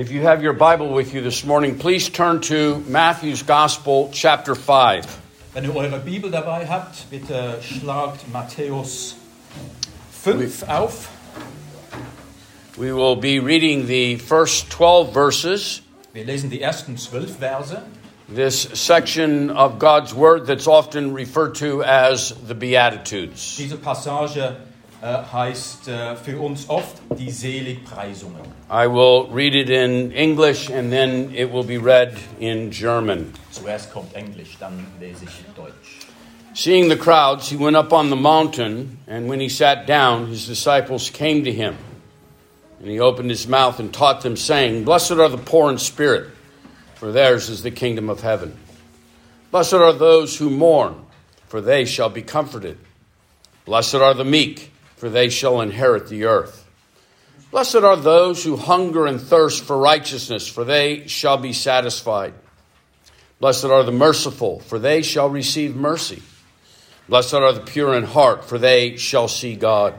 If you have your Bible with you this morning, please turn to Matthew's Gospel, chapter 5. Wenn ihr eure Bibel dabei habt, bitte schlagt Matthäus 5 auf. We will be reading the first 12 verses, Wir lesen die ersten zwölf Verse. this section of God's Word that's often referred to as the Beatitudes. Diese Passage Äh, heißt äh, für uns oft die Seligpreisungen. I will read it in English and then it will be read in German. Zuerst kommt Englisch, dann lese ich Deutsch. Seeing the crowds, he went up on the mountain, and when he sat down, his disciples came to him. And he opened his mouth and taught them, saying, Blessed are the poor in spirit, for theirs is the kingdom of heaven. Blessed are those who mourn, for they shall be comforted. Blessed are the meek, for they shall inherit the earth. Blessed are those who hunger and thirst for righteousness, for they shall be satisfied. Blessed are the merciful, for they shall receive mercy. Blessed are the pure in heart, for they shall see God.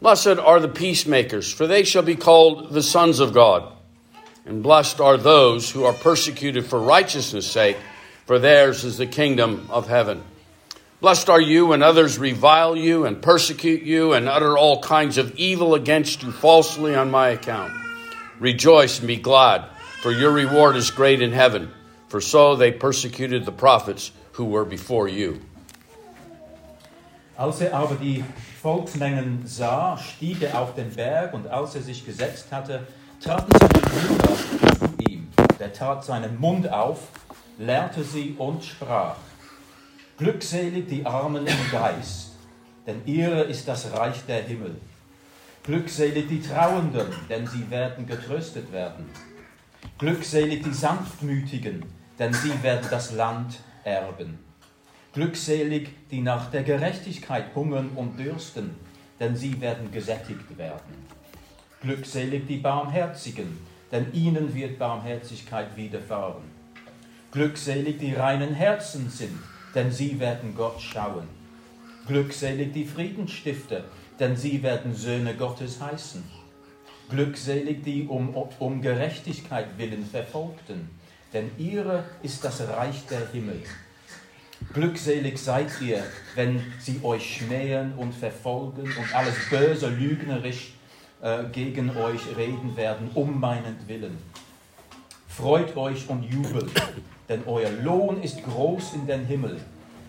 Blessed are the peacemakers, for they shall be called the sons of God. And blessed are those who are persecuted for righteousness' sake, for theirs is the kingdom of heaven. Blessed are you when others revile you and persecute you and utter all kinds of evil against you falsely on my account. Rejoice and be glad, for your reward is great in heaven, for so they persecuted the prophets who were before you. Als er aber die Volksmengen sah, stieg er auf den Berg und als er sich gesetzt hatte, traten seine Brüder zu ihm. Der tat seinen Mund auf, lehrte sie und sprach: Glückselig die Armen im Geist, denn ihre ist das Reich der Himmel. Glückselig die Trauenden, denn sie werden getröstet werden. Glückselig die Sanftmütigen, denn sie werden das Land erben. Glückselig, die nach der Gerechtigkeit hungern und dürsten, denn sie werden gesättigt werden. Glückselig die Barmherzigen, denn ihnen wird Barmherzigkeit widerfahren. Glückselig die reinen Herzen sind, denn sie werden Gott schauen. Glückselig die Friedensstifter, denn sie werden Söhne Gottes heißen. Glückselig die um, um Gerechtigkeit willen Verfolgten, denn ihre ist das Reich der Himmel. Glückselig seid ihr, wenn sie euch schmähen und verfolgen und alles böse, lügnerisch äh, gegen euch reden werden, um meinetwillen. Freut euch und jubelt, denn euer Lohn ist groß in den Himmel,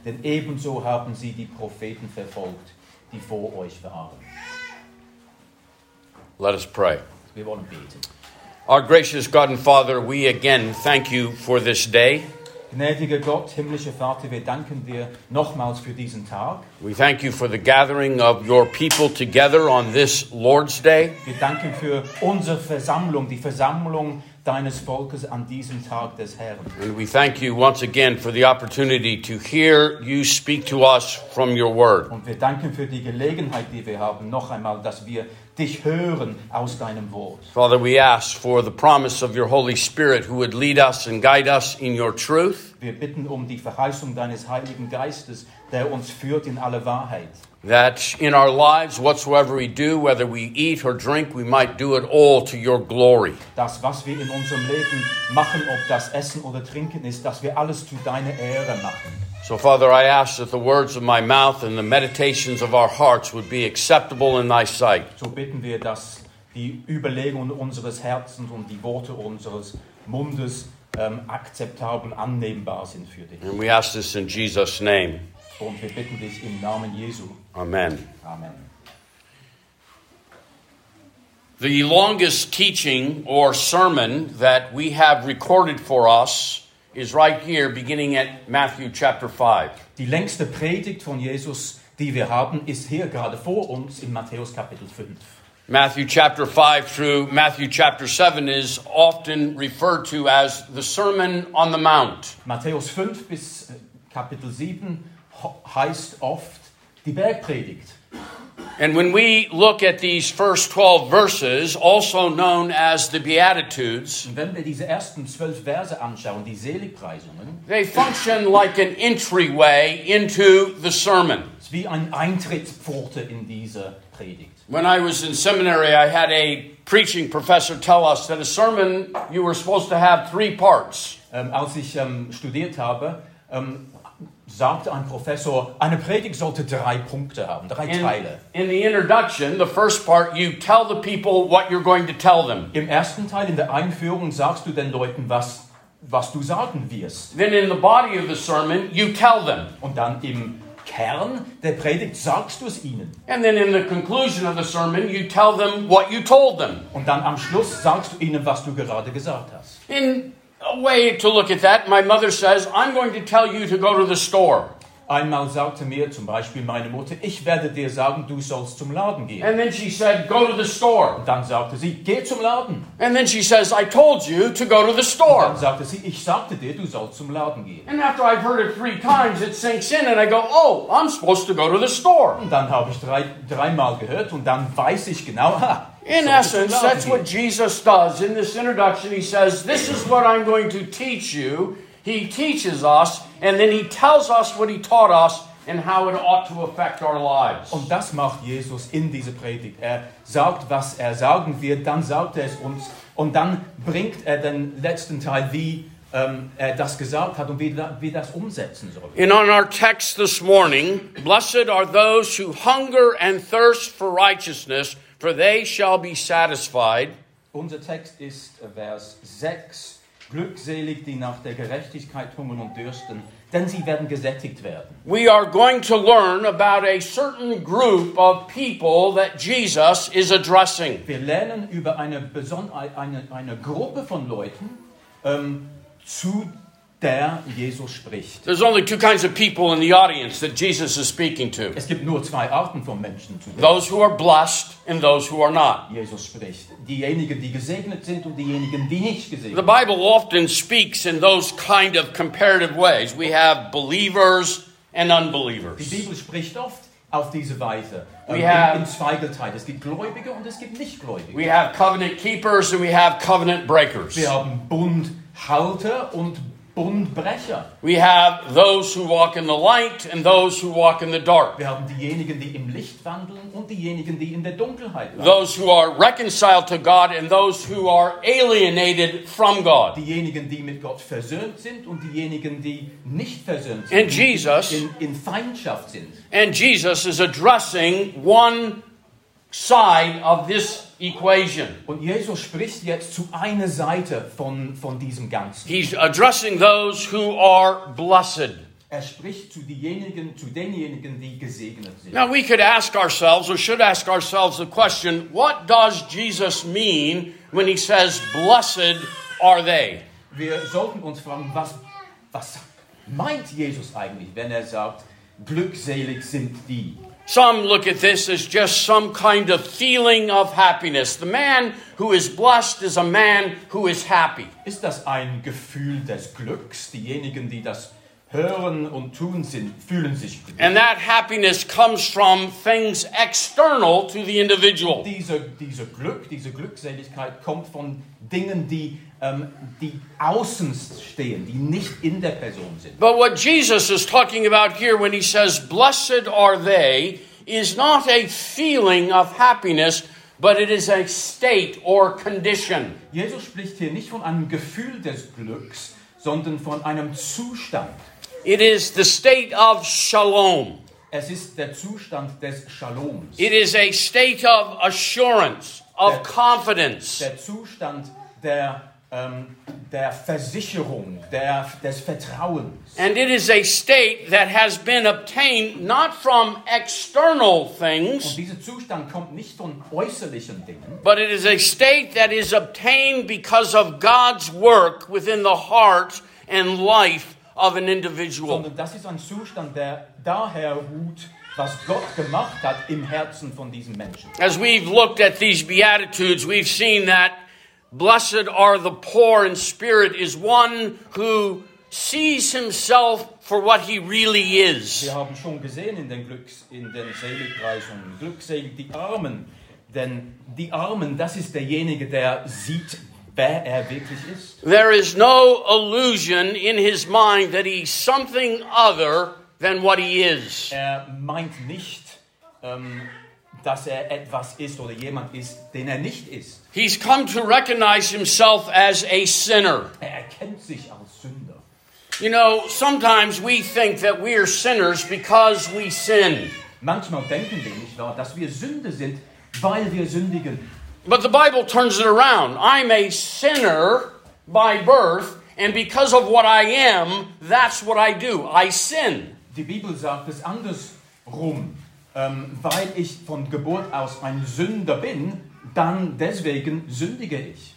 denn ebenso haben sie die Propheten verfolgt, die vor euch waren. Let us pray. Wir wollen beten. Our gracious God and Father, we again thank you for this day. Gnädiger Gott, himmlischer Vater, wir danken dir nochmals für diesen Tag. We thank you for the gathering of your people together on this Lord's Day. Wir danken für unsere Versammlung, die Versammlung deines Volkes an diesem Tag des Herrn. And we thank you once again for the opportunity to hear you speak to us from your word. Und wir danken für die Gelegenheit, die wir haben, noch einmal, dass wir dich hören aus deinem Wort. Father, we ask for the promise of your Holy Spirit who would lead us and guide us in your truth, Wir bitten um die Verheißung deines Heiligen Geistes, der uns führt in alle Wahrheit. That in our lives, whatsoever we do, whether we eat or drink, we might do it all to your glory. Das, was wir in unserem Leben machen, ob das Essen oder Trinken ist, dass wir alles zu deiner Ehre machen. So, Father, I ask that the words of my mouth and the meditations of our hearts would be acceptable in thy sight. So bitten wir, dass die Überlegungen unseres Herzens und die Worte unseres Mundes ähm, akzeptabel annehmbar sind für dich. And we ask this in Jesus' name. Und wir bitten dich im Namen Jesu. Amen. Amen. The longest teaching or sermon that we have recorded for us is right here, beginning at Matthew chapter 5. Die längste Predigt von Jesus, die wir haben, ist hier gerade vor uns in Matthäus Kapitel 5. Matthew chapter 5 through Matthew chapter 7 is often referred to as the Sermon on the Mount. Matthäus 5 bis äh, Kapitel 7 heißt oft die Bergpredigt. And when we look at these first 12 verses, also known as the Beatitudes, Und wenn wir diese ersten zwölf Verse anschauen, die Seligpreisungen, they function like an entryway into the sermon. ist wie eine Eintrittspforte in diese Predigt. When I was in seminary, I had a preaching professor tell us that a sermon you were supposed to have three parts. Ähm, als ich ähm, studiert habe, ähm, sagte ein Professor, eine Predigt sollte drei Punkte haben, drei In, Teile. in the introduction, the first part, you tell the people what you're going to tell them. Im ersten Teil, in der Einführung, sagst du den Leuten, was, was du sagen wirst. Then in the body of the sermon, you tell them. Und dann im Kern der Predigt sagst du es ihnen. And then in the conclusion of the sermon, you tell them what you told them. Und dann am Schluss sagst du ihnen, was du gerade gesagt hast. In a way to look at that, my mother says, I'm going to tell you to go to the store. Einmal sagte mir zum Beispiel meine Mutter, ich werde dir sagen, du sollst zum Laden gehen. And then she said, Go to the store. Und dann sagte sie, geh zum Laden. And then she says, I told you to go to the Und store. dann sagte sie, ich sagte dir, du sollst zum Laden gehen. And after I've heard it three times, it sinks in, and I go, Oh, I'm supposed to go to the store. Und dann habe ich drei, dreimal gehört und dann weiß ich genau, In zum essence, that's what. Jesus does. In this introduction, he says, This is what I'm going to teach you. He teaches us, and then he tells us what he taught us and how it ought to affect our lives. Und das macht Jesus in dieser Predigt. Er sagt, was er sagen wird, dann sagt er es uns und dann bringt er den letzten Teil, wie ähm, er das gesagt hat und wie wir das umsetzen. And on our text this morning, blessed are those who hunger and thirst for righteousness, for they shall be satisfied. Unser Text ist Vers 6. Glückselig, die nach der Gerechtigkeit hungern und dürsten, denn sie werden gesättigt werden. We are going to learn about a certain group of people that Jesus is addressing. Wir lernen über eine, eine, eine Gruppe von Leuten, ähm, zu der Jesus spricht. There's only two kinds of people in the audience that Jesus is speaking to Es gibt nur zwei Arten von Menschen, zu those who are blessed and those who are not. Jesus spricht. Diejenigen, die gesegnet sind und diejenigen, die nicht The gesegnet sind. Bible often speaks in those kind of comparative ways. We have believers and unbelievers. Die. Bibel spricht oft auf diese Weise. We Ähm, have- in, zweigeteilt. Es gibt Gläubige und es gibt Nichtgläubige. We have covenant keepers and we have covenant breakers. Wir haben Bundhalter und. We have those who walk in the light and those who walk in the dark. Wir haben diejenigen, die im Licht wandeln und diejenigen, die in der Dunkelheit wandeln. Those who are reconciled to God and those who are alienated from God. Diejenigen, die mit Gott versöhnt sind und diejenigen, die nicht versöhnt And sind, Jesus- die in, in Feindschaft sind. And Jesus is addressing one side of this equation. Und Jesus spricht jetzt zu einer Seite von, von diesem Ganzen. He's addressing those who are blessed. Er spricht zu, diejenigen, zu denjenigen, die gesegnet sind. Now, we could ask ourselves, or should ask ourselves, the question what does Jesus mean when he says, Blessed are they? Wir sollten uns fragen, was, was meint Jesus eigentlich, wenn er sagt, glückselig sind die? Some look at this as just some kind of feeling of happiness. The man who is blessed is a man who is happy. Ist das ein Gefühl des Glücks? Diejenigen, die das hören und tun sind, fühlen sich glücklich. And that happiness comes from things external to the individual. Diese, diese Glück, diese Glückseligkeit kommt von Dingen, die, ähm, die außen stehen, die nicht in der Person sind. But what Jesus is talking about here when he says, Blessed are they, is not a feeling of happiness, but it is a state or condition. Jesus spricht hier nicht von einem Gefühl des Glücks, sondern von einem Zustand. It is the state of shalom. Es ist der Zustand des Shaloms, It is a state of assurance, of confidence. der Zustand der, ähm, der Versicherung, der, des Vertrauens. And it is a state that has been obtained not from external Und things, dieser Zustand kommt nicht von äußerlichen Dingen, but it is a state that is obtained because of God's work within the heart and life of an individual. sondern das ist ein Zustand, der daher ruht, was Gott gemacht hat im Herzen von diesem Menschen. As we've looked at these Beatitudes, we've seen that blessed are the poor in spirit is one who sees himself for what he really is. Wir haben schon gesehen in den, Glücks, in den Seligpreisungen, glückselig die Armen, denn die Armen, das ist derjenige, der sieht, wer er wirklich ist. There is no illusion in his mind that he's something other than what he is. Er meint nicht, ähm, dass er etwas ist oder jemand ist, den er nicht ist. He's come to recognize himself as a sinner. Er erkennt sich als Sünder. You know, sometimes we think that we are sinners because we sin. Manchmal denken wir nicht wahr, dass wir Sünde sind, weil wir sündigen. But the Bible turns it around. I'm a sinner by birth, and because of what I am, that's what I do. I sin. Die Bibel sagt es andersrum. Ähm, weil ich von Geburt aus ein Sünder bin, dann deswegen sündige ich.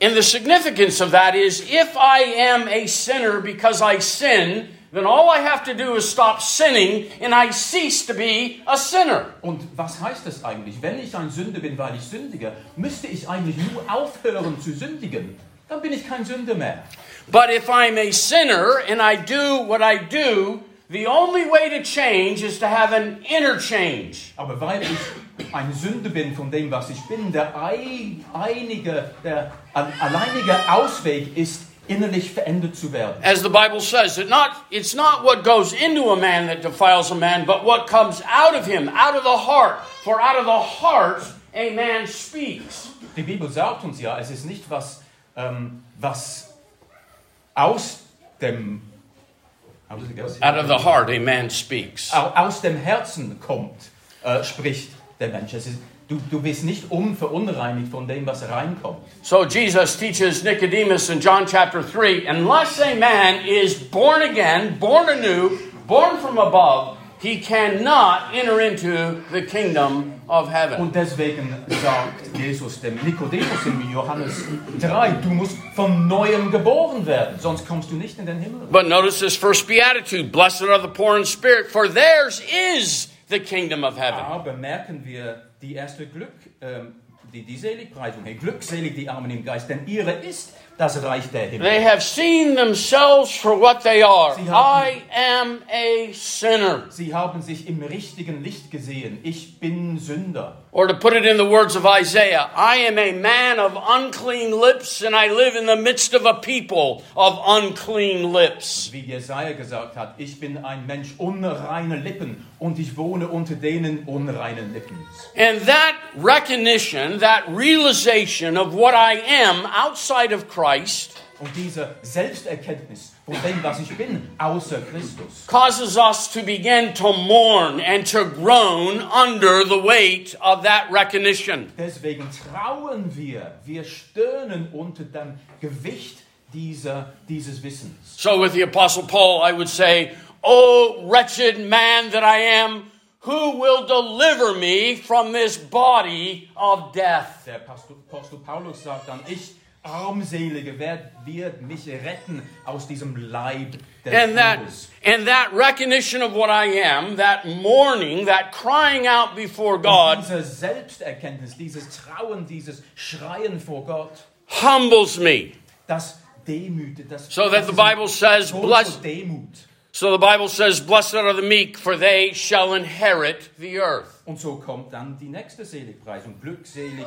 And the significance of that is if I am a sinner because I sin, then all I have to do is stop sinning and I cease to be a sinner. Und was heißt das eigentlich? Wenn ich ein Sünder bin, weil ich sündige, müsste ich eigentlich nur aufhören zu sündigen. Dann bin ich kein Sünder mehr. But if I'm a sinner and I do what I do, the only way to change is to have an interchange. Aber weil ich ein Sünder bin von dem, was ich bin, der ein, einige, der alleinige Ausweg ist, innerlich verändert zu werden. As the Bible says, it not, it's not what goes into a man that defiles a man, but what comes out of him, out of the heart. For out of the heart a man speaks. Die Bibel sagt uns ja, es ist nicht was, ähm, was aus dem, Out of the heart a man speaks. Aus dem Herzen kommt, äh, spricht der Mensch. Es ist, du, du bist nicht unverunreinigt von dem, was reinkommt. So Jesus teaches Nicodemus in John chapter 3 unless a man is born again, born anew, born from above, he cannot enter into the kingdom of heaven. Und deswegen sagt Jesus dem Nikodemus in Johannes 3, du musst von neuem geboren werden, sonst kommst du nicht in den Himmel. But notice this first beatitude Blessed are the poor in spirit, for theirs is the kingdom of heaven. Aber merken wir die erste Glück, ähm, die, die Seligpreisung. Hey, glückselig die Armen im Geist, denn ihre ist das Reich der Himmel. They have seen themselves for what they are. Haben- I am a sinner. Sie haben sich im richtigen Licht gesehen. Ich bin Sünder. Or to put it in the words of Isaiah, I am a man of unclean lips, and I live in the midst of a people of unclean lips. Wie Jesaja gesagt hat, ich bin ein Mensch unreine Lippen und ich wohne unter denen unreinen Lippen. And that recognition, that realization of what I am outside of Christ, Und diese Selbsterkenntnis von dem, was ich bin, außer Christus, causes us to begin to mourn and to groan under the weight of that recognition. deswegen trauen wir, wir stöhnen unter dem Gewicht dieser, dieses Wissens. So, with the Apostle Paul, I would say, Oh, wretched man that I am, who will deliver me from this body of death? Der Apostel Paulus sagt dann, ich, Armselige, wer wird mich retten aus diesem Leib des And that, and that recognition of what I am, that mourning, that crying out before Und God, diese Selbsterkenntnis, dieses Trauen, dieses Schreien vor Gott, humbles me. das demütet, das, So that the Bible says, blessed, Demut. so the Bible says, blessed are the meek, for they shall inherit the earth. Und so kommt dann die nächste Seligpreisung. Glückselig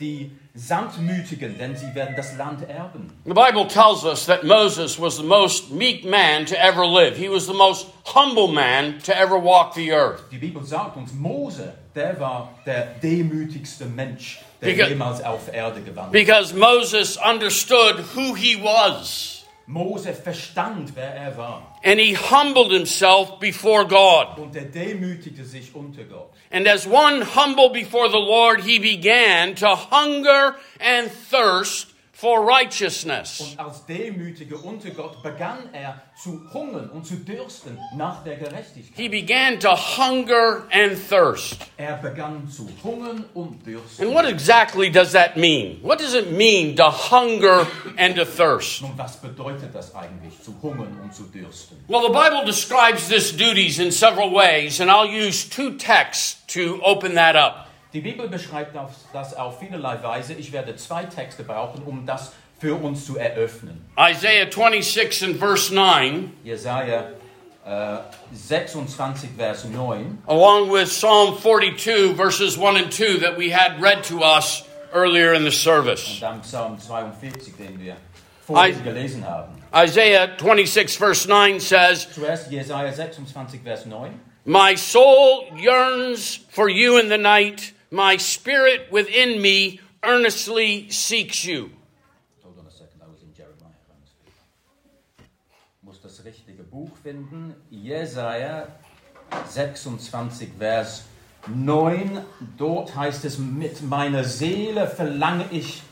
die Sanftmütigen, denn sie werden das Land erben. The Bible tells us that Moses was the most meek man to ever live. He was the most humble man to ever walk the earth. Die Bibel sagt uns, Mose, der war der demütigste Mensch, der Because- jemals auf Erde gewandelt. Because Moses understood who he was. Mose verstand, wer er war. And he humbled himself before God. Und er demütigte sich unter Gott. And as one humble before the Lord, he began to hunger and thirst for righteousness. Und als unter Gott begann er zu hungern und zu dürsten nach der Gerechtigkeit. He began to hunger and thirst. Er begann zu hungern und dürsten. And what exactly does that mean? What does it mean to hunger and to thirst? Nun, was bedeutet das eigentlich, zu hungern und zu dürsten? Well, the Bible describes this duties in several ways, and I'll use two texts to open that up. Die Bibel beschreibt das- auf vielerlei Weise. Ich werde zwei Texte brauchen, um das für uns zu eröffnen. Isaiah 26 and verse 9, Jesaja äh, 26, Vers 9. along with Psalm 42, verses 1 and 2, that we had read to us earlier in the service. Und dann Psalm 42, den wir vorhin I- gelesen haben. Isaiah 26, verse 9 says, Zuerst Jesaja 26, Vers 9. My soul yearns for you in the night. My spirit within me earnestly seeks you. Hold on a second, I was in Jeremiah. Ich muss das richtige Buch finden. Jesaja 26, Vers 9. Dort heißt es: Mit meiner Seele verlange ich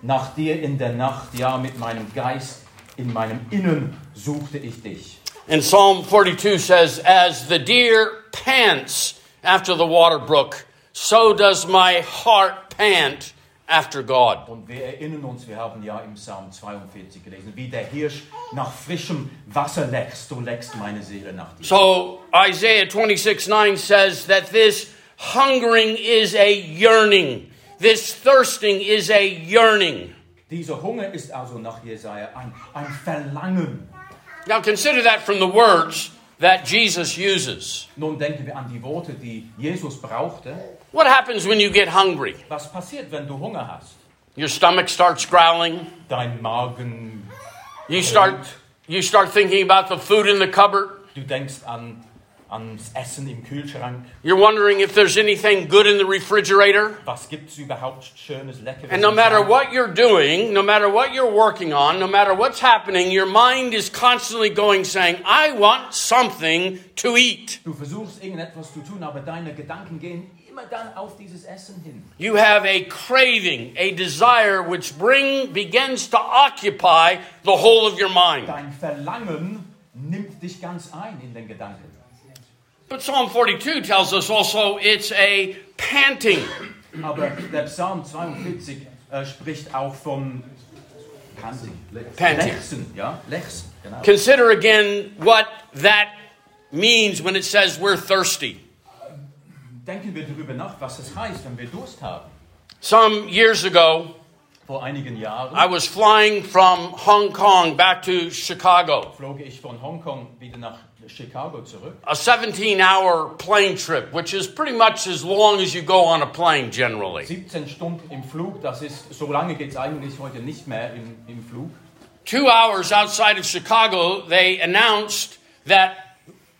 nach dir in der Nacht. Ja, mit meinem Geist in meinem Innen suchte ich dich. And Psalm 42 says, As the deer pants after the water brook, so does my heart pant after God. Und wir erinnern uns, wir haben ja im Psalm 42 gelesen, wie der Hirsch nach frischem Wasser lechzt, so lechzt meine Seele nach dir. So Isaiah 26:9 says that this hungering is a yearning, this thirsting is a yearning. Dieser Hunger ist also nach Jesaja ein, ein Verlangen. Now consider that from the words that Jesus uses. Nun denken wir an die Worte, die Jesus brauchte. What happens when you get hungry? Was passiert, wenn du Hunger hast? Your stomach starts growling. Dein Magen, You start you start thinking about the food in the cupboard. du denkst an, ans Essen im Kühlschrank. You're wondering if there's anything good in the refrigerator. Was gibt es überhaupt Schönes, Leckeres? And no matter what you're doing, no matter what you're working on, no matter what's happening, your mind is constantly going saying, I want something to eat. Du versuchst irgendetwas zu tun, aber deine Gedanken gehen immer dann auf dieses Essen hin. You have a craving, a desire which bring begins to occupy the whole of your mind. Dein Verlangen nimmt dich ganz ein in den Gedanken. But Psalm 42 tells us also it's a panting. Aber der Psalm 42 äh, spricht auch von Panting. Panting. Lechzen, ja, Lechzen, genau. Consider again what that means when it says we're thirsty. Denken wir darüber nach, was es heißt, wenn wir Durst haben. Some years ago, Vor einigen Jahren I was flying from Hong Kong back to Chicago. flog ich von Hongkong wieder nach Chicago zurück. A 17 hour plane trip, which is pretty much as long as you go on a plane generally. 17 Stunden im Flug, das ist, so lange geht es eigentlich heute nicht mehr im, im Flug. Two hours outside of Chicago, they announced that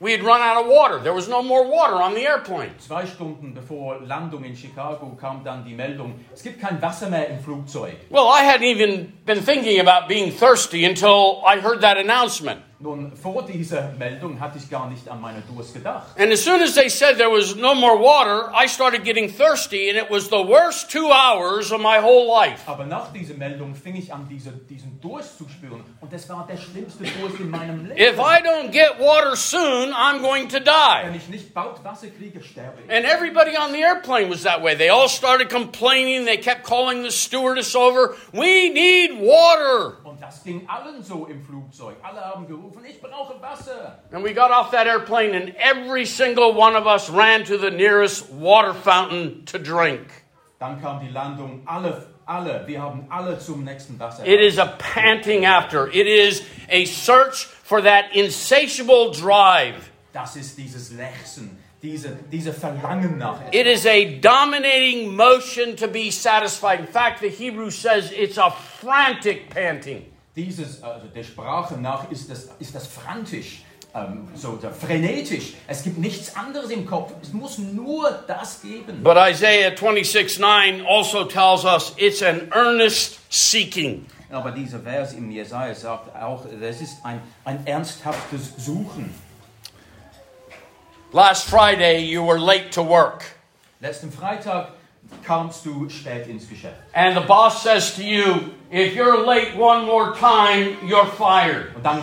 we had run out of water. There was no more water on the airplane. Zwei Stunden bevor Landung in Chicago kam dann die Meldung, es gibt kein Wasser mehr im Flugzeug. Well, I hadn't even been thinking about being thirsty until I heard that announcement. Nun, vor dieser Meldung hatte ich gar nicht an meine Durst gedacht. And as soon as they said there was no more water, I started getting thirsty, and it was the worst two hours of my whole life. Aber nach dieser Meldung fing ich an, diese, diesen Durst zu spüren. Und das war der schlimmste Durst in meinem Leben. If I don't get water soon, I'm going to Wenn die. ich nicht bald Wasser kriege, sterbe ich. And everybody on the airplane was that way. They all started complaining. They kept calling the stewardess over, We need water. Das ging allen so im Flugzeug. Alle haben gerufen, ich brauche Wasser. And we got off that airplane, and every single one of us ran to the nearest water fountain to drink. Dann kam die Landung. Alle, alle, wir haben alle zum nächsten Wasser. It is a panting after, it is a search for that insatiable drive. Das ist dieses Lechzen, diese, diese Verlangen nach etwas. It is a dominating motion to be satisfied. In fact, the Hebrew says it's a frantic panting. Dieses, also der Sprache nach ist das, ist das frantisch, ähm, so der frenetisch. Es gibt nichts anderes im Kopf. Es muss nur das geben. But Isaiah 26 9 also tells us it's an earnest seeking. Aber dieser Vers im Jesaja sagt auch, das ist ein, ein ernsthaftes Suchen. Last Friday, you were late to work, Letzten Freitag kamst du spät ins Geschäft. and the boss says to you, If you're late one more time, you're fired. Und dann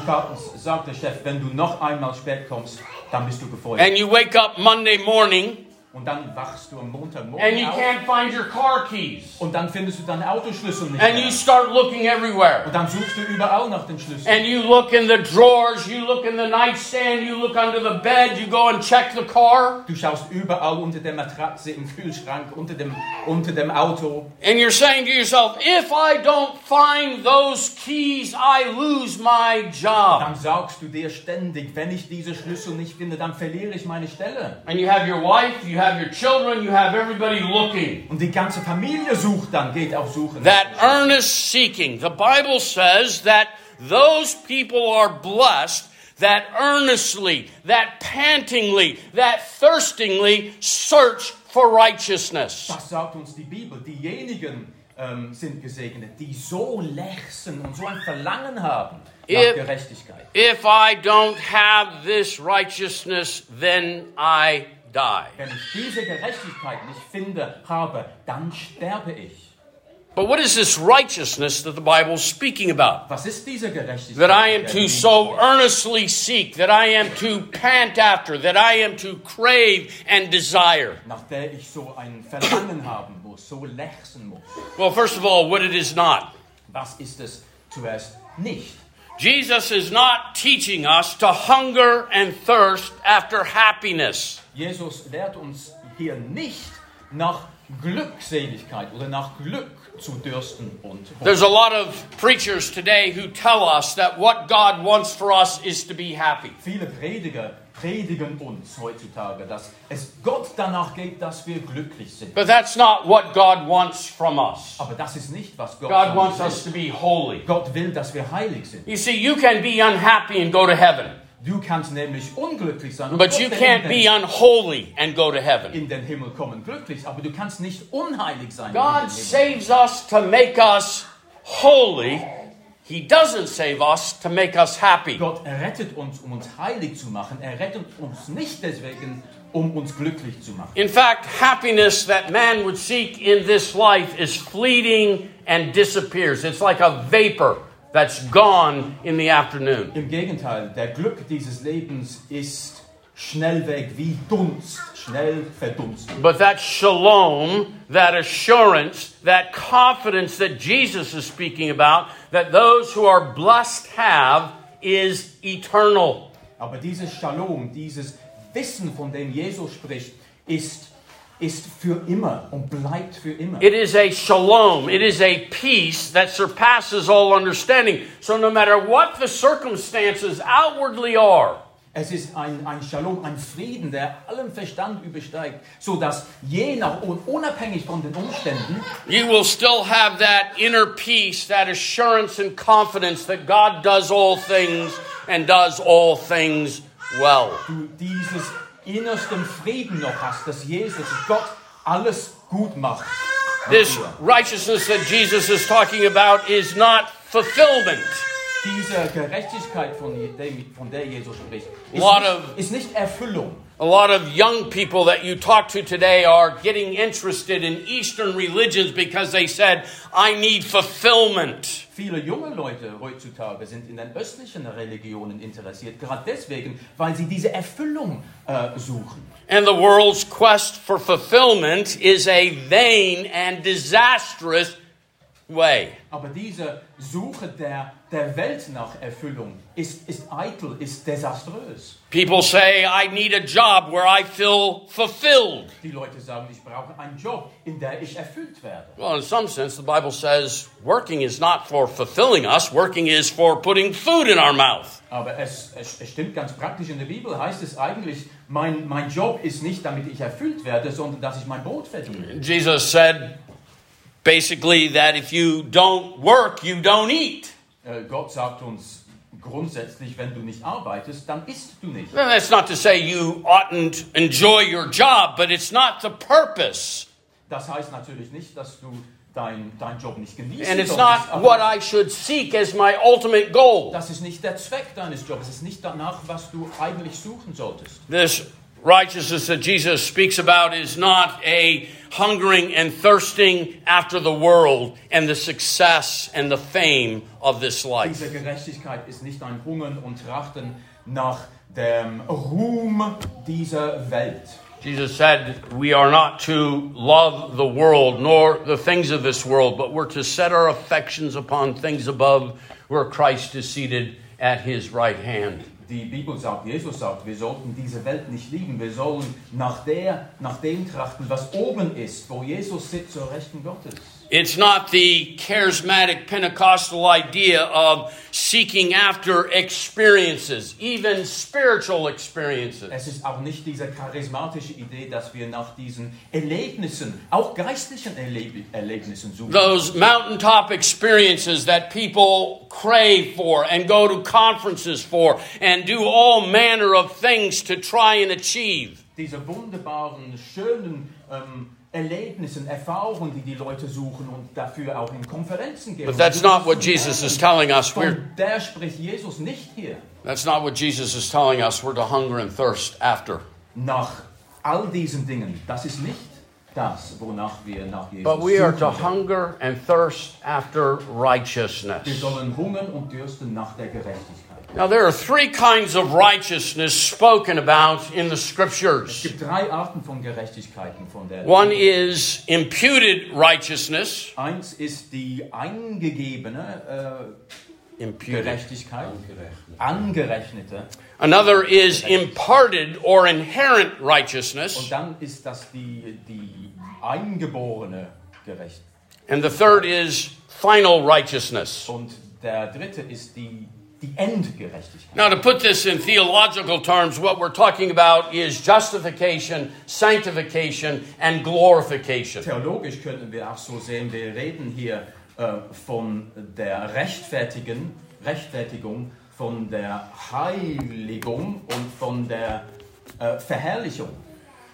sagt der Chef, wenn du noch einmal spät kommst, dann bist du gefeuert. And you wake up Monday morning Und dann wachst du am Montagmorgen and you auf can't find your car keys. und dann findest du deinen Autoschlüssel nicht And mehr. you start looking everywhere. Und dann suchst du überall nach den Schlüsseln. And you look in the drawers, you look in the nightstand, you look under the bed, you go and check the car, Du schaust überall unter der Matratze, im Kühlschrank, unter dem, unter dem Auto. and you're saying to yourself, if I don't find those keys, I lose my job. Dann sagst du dir ständig, wenn ich diese Schlüssel nicht finde, dann verliere ich meine Stelle. And you have your wife, you have your children, you have everybody looking. Und die ganze Familie sucht dann, geht auf Suchen. That earnest seeking. The Bible says that those people are blessed that earnestly, that pantingly, that thirstingly search for righteousness. Das sagt uns die Bibel. Diejenigen ähm, sind gesegnet, die so lechzen und so ein Verlangen haben If- If I don't have this righteousness, then I die. Wenn ich diese Gerechtigkeit nicht finde, habe, dann sterbe ich. But what is this righteousness that the Bible is speaking about? Was ist diese Gerechtigkeit? That I am to so earnestly seek, that I am to pant after, that I am to crave and desire. nach der ich so ein Verlangen haben muss, so lechzen muss. Well, first of all, what it is not. Was ist es zuerst nicht? Jesus is not teaching us to hunger and thirst after happiness. Jesus lehrt uns hier nicht nach Glückseligkeit oder nach Glück zu dürsten und There's a lot of preachers today who tell us that what God wants for us is to be happy. viele Prediger predigen uns heutzutage, dass es Gott danach geht, dass wir glücklich sind. But that's not what God wants from us. Aber das ist nicht, was Gott God von wants uns us to will. be holy. Gott will, dass wir heilig sind. You see, you can be unhappy and go to heaven, Du kannst nämlich unglücklich sein und but you trotzdem can't be unholy and go to heaven. in den Himmel kommen glücklich, aber du kannst nicht unheilig sein. in God den Himmel saves us to make us holy. He doesn't save us to make us happy. Gott errettet uns, um uns heilig zu machen. Er rettet uns nicht deswegen, um uns glücklich zu machen. In fact, happiness that man would seek in this life is fleeting and disappears. It's like a vapor that's gone in the afternoon. Im Gegenteil, der Glück dieses Lebens ist schnell weg, wie Dunst, schnell verdunstet. But that shalom, that assurance, that confidence that Jesus is speaking about, that those who are blessed have, is eternal. Aber dieses Shalom, dieses Wissen, von dem Jesus spricht, ist, ist für immer und bleibt für immer. It is a shalom. It is a peace that surpasses all understanding. So no matter what the circumstances outwardly are, Es ist ein, ein Shalom, ein Frieden, der allen Verstand übersteigt, so dass je nach und unabhängig von den Umständen you will still have that inner peace, that assurance and confidence that God does all things and does all things well. du dieses innersten Frieden noch hast, dass Jesus, Gott alles gut macht. This righteousness that Jesus is talking about is not fulfillment. Diese Gerechtigkeit, von, von der Jesus spricht, ist nicht, ist nicht Erfüllung. A lot of young people that you talk to today are getting interested in Eastern religions because they said, I need fulfillment. Viele junge Leute heutzutage sind in den östlichen Religionen interessiert, gerade deswegen, weil sie diese Erfüllung äh, suchen. And the world's quest for fulfillment is a vain and disastrous way. Aber diese Suche der, der Welt nach Erfüllung ist, ist eitel, ist desaströs. People say, I need a job where I feel fulfilled. Die Leute sagen, ich brauche einen Job, in der ich erfüllt werde. Well, in some sense, the Bible says working is not for fulfilling us, working is for putting food in our mouth. Aber es, es, es stimmt ganz praktisch in der Bibel, heißt es eigentlich, mein, mein Job ist nicht, damit ich erfüllt werde, sondern dass ich mein Brot verdiene. Jesus said basically that if you don't work, you don't eat. Äh, Gott sagt uns grundsätzlich, wenn du nicht arbeitest, dann isst du nicht. Well, that's not to say you oughtn't enjoy your job, but it's not the purpose. Das heißt natürlich nicht, dass du deinen dein Job nicht genießen And it's not what I should seek as my ultimate goal. das ist nicht der Zweck deines Jobs, es ist nicht danach, was du eigentlich suchen solltest. This righteousness that Jesus speaks about is not a hungering and thirsting after the world and the success and the fame of this life. Diese Gerechtigkeit ist nicht ein Hungern und Trachten nach dem Ruhm dieser Welt. Jesus said, We are not to love the world nor the things of this world, but we're to set our affections upon things above where Christ is seated at his right hand. Die Bibel sagt, Jesus sagt, wir sollten diese Welt nicht lieben, wir sollen nach, der, nach dem trachten, was oben ist, wo Jesus sitzt zur Rechten Gottes. It's not the charismatic Pentecostal idea of seeking after experiences, even spiritual experiences. Es ist auch nicht diese charismatische Idee, dass wir nach diesen Erlebnissen, auch geistlichen Erleb Erlebnissen suchen. Those mountaintop experiences that people crave for and go to conferences for and do all manner of things to try and achieve. Diese wunderbaren, schönen ähm, Erlebnissen, Erfahrungen, die die Leute suchen und dafür auch in Konferenzen gehen. But that's not what Jesus is telling us. We're, der spricht Jesus nicht hier. that's not what Jesus is telling us. We're to hunger and thirst after. Nach all diesen Dingen, das ist nicht das, wonach wir nach Jesus But we are to hunger and thirst after Wir righteousness. sollen hungern und dürsten nach der Gerechtigkeit. Now, there are three kinds of righteousness spoken about in the Es scriptures. gibt drei Arten von Gerechtigkeiten von der One is imputed righteousness. Eins ist die eingegebene äh, Imputed. Gerechtigkeit, angerechnete. Another is imparted or inherent Und righteousness. dann ist das die, die eingeborene Gerechtigkeit. And the third is final righteousness. Und der dritte ist die, die Endgerechtigkeit. Now, to put this in theological terms, what we're talking about is justification, sanctification, and glorification. Theologisch könnten wir auch so sehen, wir reden hier äh, von der Rechtfertigen, Rechtfertigung, von der Heiligung und von der äh, Verherrlichung.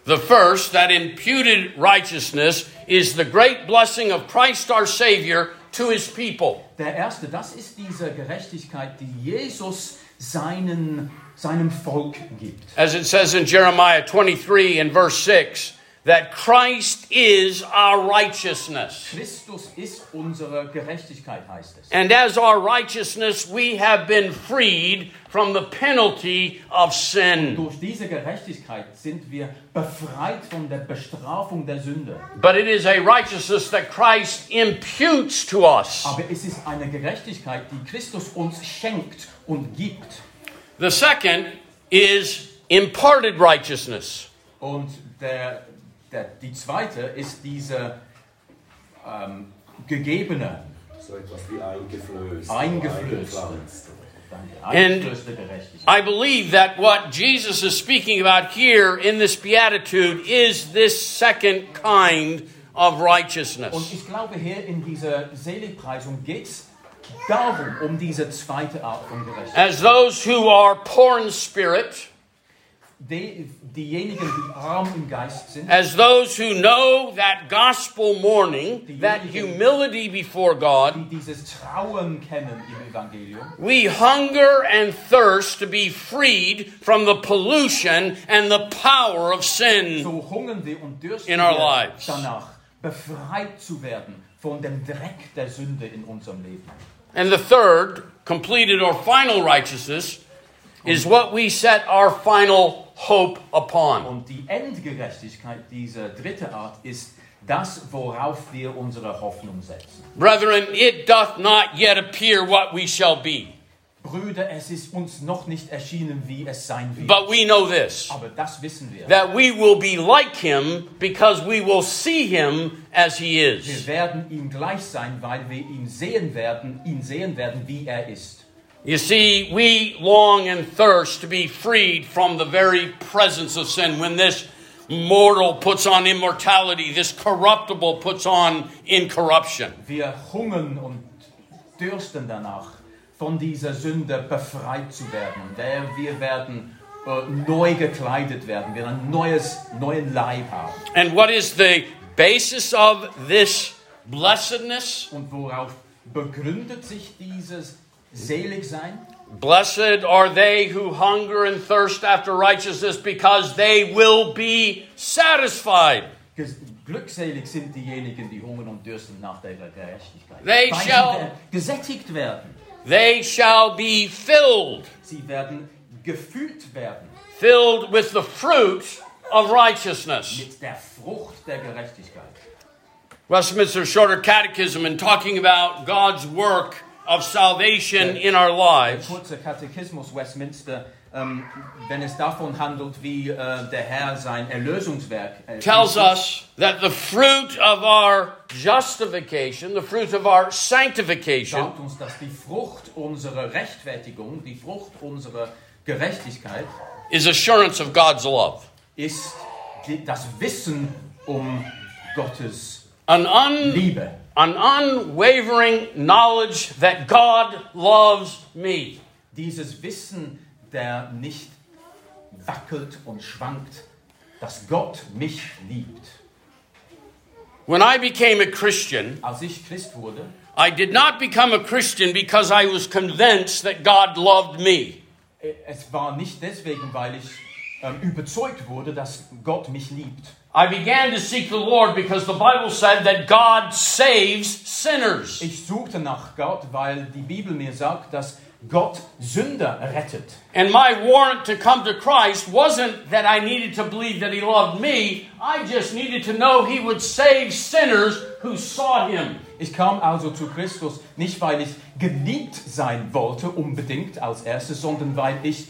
The first, that imputed righteousness, is the great blessing of Christ our Savior to his people. Der erste, das ist diese Gerechtigkeit, die Jesus seinen, seinem Volk gibt. As it says in Jeremiah 23 and verse 6, that Christ is our righteousness. Christus ist unsere Gerechtigkeit, heißt es. And as our righteousness, we have been freed from the penalty of sin. Durch diese Gerechtigkeit sind wir befreit von der Bestrafung der Sünde. But it is a righteousness that Christ imputes to us. Aber es ist eine Gerechtigkeit, die Christus uns schenkt und gibt. The second is imparted righteousness. Und der, der, die zweite ist diese ähm, gegebene, So etwas wie eingeflößt. Eingeflößt. eingepflanzt. danke, eingeflößte Gerechtigkeit. I believe that what Jesus is speaking about here in this beatitude is this second kind of Und righteousness. ich glaube, hier in dieser Seligpreisung geht es darum, um diese zweite Art von Gerechtigkeit. As those who are poor in spirit, Die, diejenigen, die arm im Geist sind, as those who know that gospel mourning, that humility before God, die dieses Trauen kennen im Evangelium, we hunger and thirst to be freed from the pollution and the power of sin. so hungern wir und dürsten In our lives. danach, befreit zu werden von dem Dreck der Sünde in unserem Leben. And the third, completed or final righteousness, is what we set our final hope upon. Und die Endgerechtigkeit dieser dritte Art ist das, worauf wir unsere Hoffnung setzen. Brethren, it doth not yet appear what we shall be. Brüder, es ist uns noch nicht erschienen, wie es sein wird. But we know this Aber das wissen wir. that we will be like him because we will see him as he Wir is. werden ihm gleich sein, weil wir ihn sehen werden, ihn sehen werden, wie er ist. You see, we long and thirst to be freed from the very presence of sin. When this mortal puts on immortality, this corruptible puts on incorruption. Wir hungern und dürsten danach, von dieser Sünde befreit zu werden. Der wir werden äh, neu gekleidet werden, wir ein neues, neuen Leib haben. And what is the basis of this blessedness? Und worauf begründet sich dieses Blessed are they who hunger and thirst after righteousness because they will be satisfied. Glückselig sind diejenigen, die hungern und dürsten nach der Gerechtigkeit. They Weil shall- gesättigt werden. They shall be filled, Sie werden gefüllt werden filled with the fruit of righteousness. mit der Frucht der Gerechtigkeit. Westminster Shorter Catechism, in talking about God's work of salvation in our lives, kurze Katechismus Westminster ähm, wenn es davon handelt, wie äh, der Herr sein Erlösungswerk äh, tells us that the fruit of our justification, the fruit of our sanctification, sagt uns, dass die Frucht unserer Rechtfertigung, die Frucht unserer Gerechtigkeit is assurance of God's love. ist die, das Wissen um Gottes An, un, Liebe. An unwavering knowledge that God loves me. Dieses Wissen, der nicht wackelt und schwankt, dass Gott mich liebt. When I became a Christian, Als ich Christ wurde, I did not become a Christian because I was convinced that God loved me. es war nicht deswegen, weil ich ähm, überzeugt wurde, dass Gott mich liebt. I began to seek the Lord because the Bible said that God saves sinners. Ich suchte nach Gott, weil die Bibel mir sagt, dass Gott Sünder rettet. And my warrant to come to Christ wasn't that I needed to believe that He loved me, I just needed to know He would save sinners who sought Him. Ich kam also zu Christus nicht, weil ich geliebt sein wollte unbedingt als erstes, sondern weil ich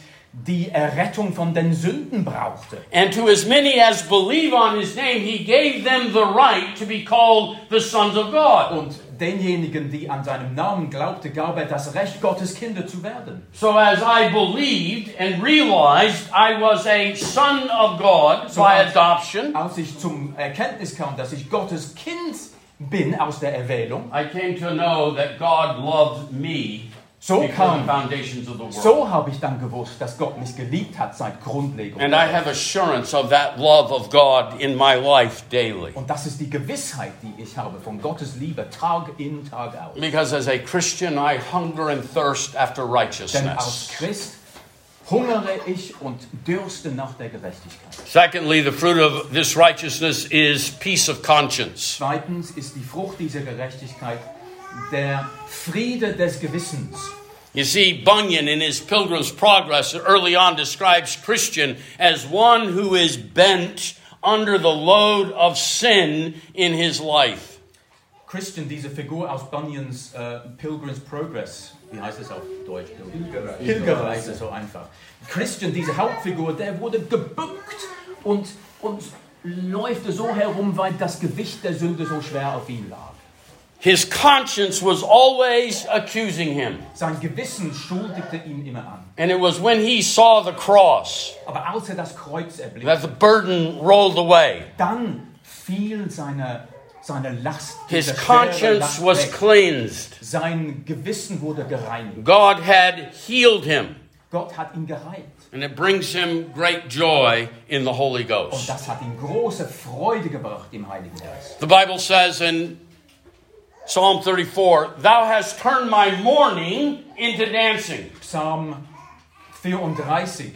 die Errettung von den Sünden brauchte. And to as many as believe on His name, He gave them the right to be called the sons of God. Und denjenigen, die an seinem Namen glaubte, gab er das Recht, Gottes Kinder zu werden. So as I believed and realized I was a son of God So by as- adoption, Als ich zum Erkenntnis kam, dass ich Gottes Kind bin aus der Erwählung, I came to know that God loved me so kam, foundations of the world. so habe ich dann gewusst, dass Gott mich geliebt hat seit Grundlegung. And I have assurance of that love of God in my life daily. Und das ist die Gewissheit, die ich habe von Gottes Liebe Tag in, Tag aus. Because as a Christian, I hunger and thirst after Denn righteousness. als Christ hungere ich und dürste nach der Gerechtigkeit. Secondly, the fruit of this righteousness is peace of conscience. Zweitens ist die Frucht dieser Gerechtigkeit der Friede des Gewissens. You see, Bunyan in his Pilgrim's Progress early on describes Christian as one who is bent under the load of sin in his life. Christian, diese Figur aus Bunyans äh, Pilgrim's Progress, wie heißt es auf Deutsch? Pilgerreise. Pilgerreise, so einfach. Christian, diese Hauptfigur, der wurde gebückt und, und läuft so herum, weil das Gewicht der Sünde so schwer auf ihm lag. His conscience was always accusing him. Sein Gewissen schuldigte ihn immer an. And it was when he saw the cross Aber als er das Kreuz erblickte, that the burden rolled away. dann fiel seine, seine Last, His conscience Last was weg. cleansed. Sein Gewissen wurde gereinigt. God had healed him. Gott hat ihn geheilt. And it brings him great joy in the Holy Ghost. Und das hat ihm große Freude gebracht im Heiligen Geist. The Bible says in Psalm 34, Thou hast turned my mourning into dancing. Psalm 34.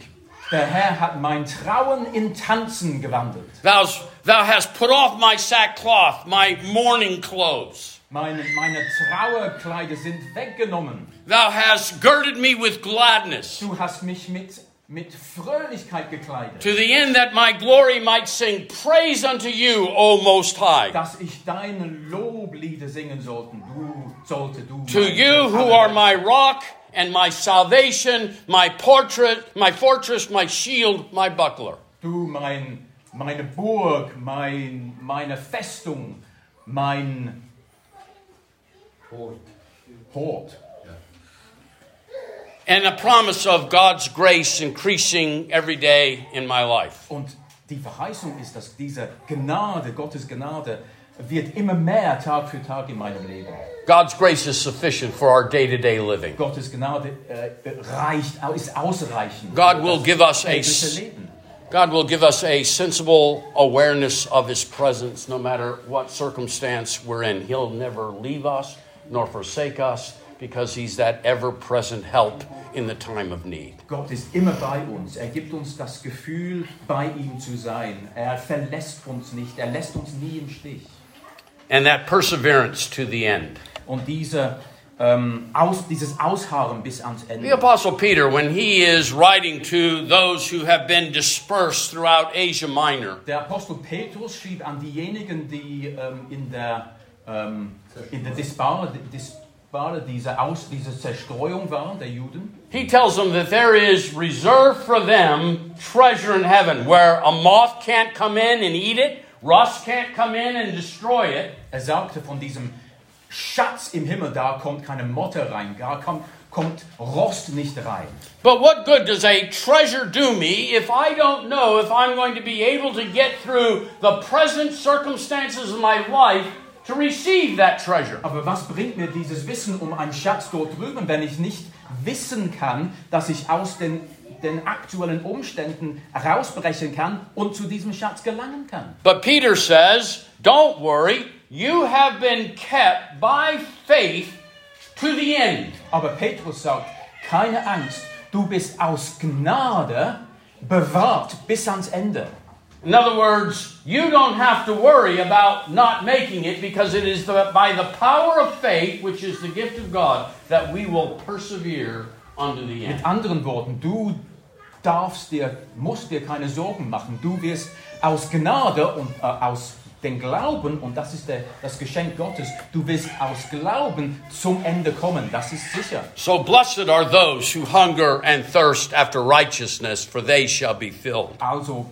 Der Herr hat mein Trauen in Tanzen gewandelt. Thou, thou hast put off my sackcloth, my mourning clothes. Meine, meine Trauerkleider sind weggenommen. Thou hast girded me with gladness, Du hast mich mit, mit Fröhlichkeit gekleidet, to the end that my glory might sing praise unto you, O Most High. dass ich deine Loblieder singen sollten. Du sollte du. To you who are my rock and my salvation, my portrait, my fortress, my shield, my buckler. Du mein, meine Burg, mein, meine Festung, mein Hort. Hort. And a promise of God's grace increasing every day in my life. Und die Verheißung ist, dass diese Gnade, Gottes Gnade, wird immer mehr Tag für Tag in meinem Leben. God's grace is sufficient for our day to day living. Gottes Gnade äh, reicht, ist ausreichend. God will give us a Leben. God will give us a sensible awareness of His presence no matter what circumstance we're in. He'll never leave us nor forsake us because He's that ever present help in the time of need. Gott ist immer bei uns. Er gibt uns das Gefühl, bei ihm zu sein. Er verlässt uns nicht. Er lässt uns nie im Stich. And that perseverance to the end. Und diese, ähm, aus, dieses Ausharren bis ans Ende. The Apostle Peter, when he is writing to those who have been dispersed throughout Asia Minor, Der Apostel Petrus schrieb an diejenigen, die ähm, in der, ähm, in der Dispare, Dispare dieser, Aus, dieser Zerstreuung waren, der Juden. he tells them that there is reserved for them treasure in heaven where a moth can't come in and eat it, rust can't come in and destroy it. Er sagte, von diesem Schatz im Himmel, da kommt keine Motte rein, da kommt, kommt Rost nicht rein. But what good does a treasure do me if I don't know if I'm going to be able to get through the present circumstances of my life to receive that treasure? Aber was bringt mir dieses Wissen um einen Schatz dort drüben, wenn ich nicht wissen kann, dass ich aus den, den aktuellen Umständen herausbrechen kann und zu diesem Schatz gelangen kann? But Peter says, Don't worry, you have been kept by faith to the end. Aber Petrus sagt, keine Angst, du bist aus Gnade bewahrt bis ans Ende. In other words, you don't have to worry about not making it because it is the, by the power of faith, which is the gift of God, that we will persevere unto the end. Mit anderen Worten, du darfst dir, musst dir keine Sorgen machen. Du wirst aus Gnade und äh, aus dem Glauben, und das ist der, das Geschenk Gottes, du wirst aus Glauben zum Ende kommen. Das ist sicher. So blessed are those who hunger and thirst after righteousness, for they shall be filled. Also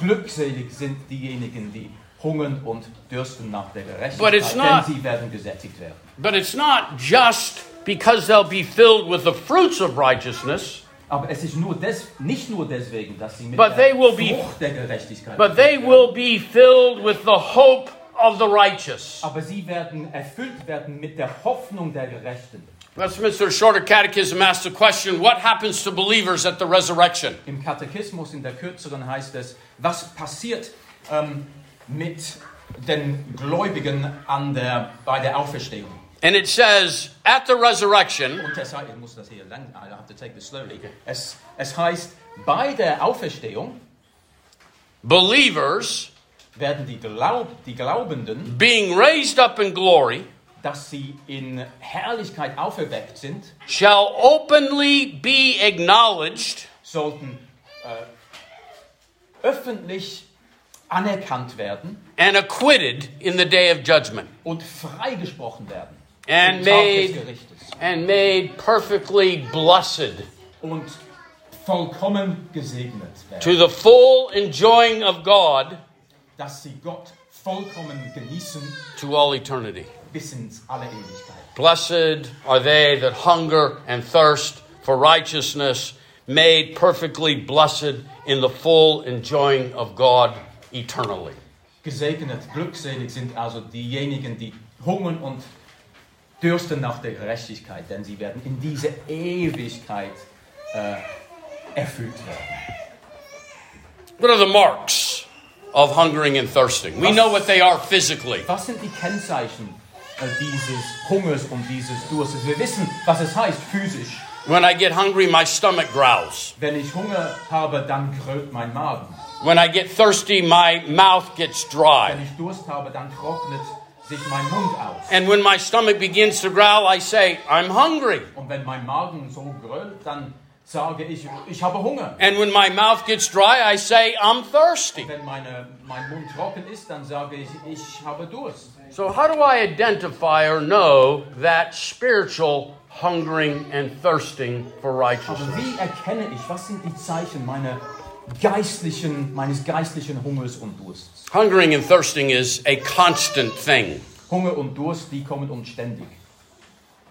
glückselig sind diejenigen, die hungern und dürsten nach der Gerechtigkeit, not- denn sie werden gesättigt werden. But it's not just because they'll be filled with the fruits of righteousness, Aber es ist nur des, nicht nur deswegen, dass sie mit But der will be- Frucht der Gerechtigkeit but they gefüllt will be filled with the hope of the righteous. Aber sie werden erfüllt werden mit der Hoffnung der Gerechten. Westminster Shorter Catechism asks the question what happens to believers at the resurrection? Im Katechismus in der kürzeren heißt es, was passiert ähm, mit den Gläubigen an der, bei der Auferstehung? And it says, at the resurrection, Und es, heißt- ich muss das hier lang, I have to take this slowly. Es, es heißt, bei der Auferstehung believers werden die, Glaub, die Glaubenden, being raised up in glory dass sie in Herrlichkeit auferweckt sind, shall openly be acknowledged sollten äh, öffentlich anerkannt werden and acquitted in the day of judgment und freigesprochen werden. and made and made perfectly blessed Und vollkommen gesegnet werden. to the full enjoying of God Dass sie Gott vollkommen genießen to all eternity. Bis ins alle Ewigkeit. Blessed are they that hunger and thirst for righteousness, made perfectly blessed in the full enjoying of God eternally. Gesegnet, glückselig sind also diejenigen, die hungern und dürsten nach der Gerechtigkeit, denn sie werden in diese Ewigkeit äh, erfüllt werden. What are the marks of hungering and thirsting? We know what they are physically. Was sind die Kennzeichen dieses Hungers und dieses Durstes? Wir wissen, was es heißt physisch. When I get hungry, my stomach growls. Wenn ich Hunger habe, dann grölt mein Magen. When I get thirsty, my mouth gets Wenn dry. ich Durst habe, dann trocknet sich mein Mund aus. And when my stomach begins to growl, I say, I'm hungry. Und wenn mein Magen so grölt, dann sage ich, ich habe Hunger. And when my mouth gets dry, I say, I'm thirsty. Wenn meine, mein Mund trocken ist, dann sage ich, ich habe Durst. So, how do I identify or know that spiritual hungering and thirsting for Aber righteousness? wie erkenne ich, was sind die Zeichen meiner geistlichen, meines geistlichen Hungers und Durstes? Hungering and thirsting is a constant thing. Hunger und Durst, die kommen uns ständig.